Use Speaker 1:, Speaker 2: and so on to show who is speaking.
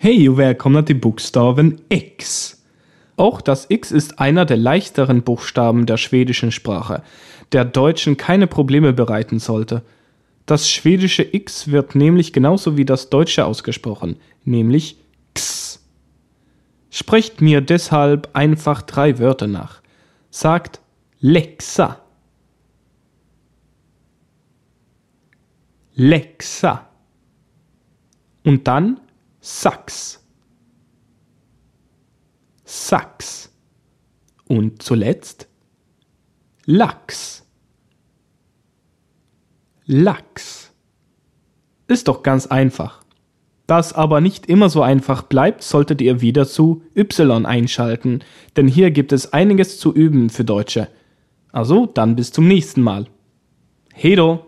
Speaker 1: Hej och välkomna till Buchstaben X. Auch das X ist einer der leichteren Buchstaben der schwedischen Sprache, der Deutschen keine Probleme bereiten sollte. Das schwedische X wird nämlich genauso wie das deutsche ausgesprochen, nämlich X. Sprecht mir deshalb einfach drei Wörter nach. Sagt Lexa. Lexa. Und dann Sax. Sax. Und zuletzt Lachs. Lachs. Ist doch ganz einfach. Da es aber nicht immer so einfach bleibt, solltet ihr wieder zu Y einschalten, denn hier gibt es einiges zu üben für Deutsche. Also, dann bis zum nächsten Mal. Hedo!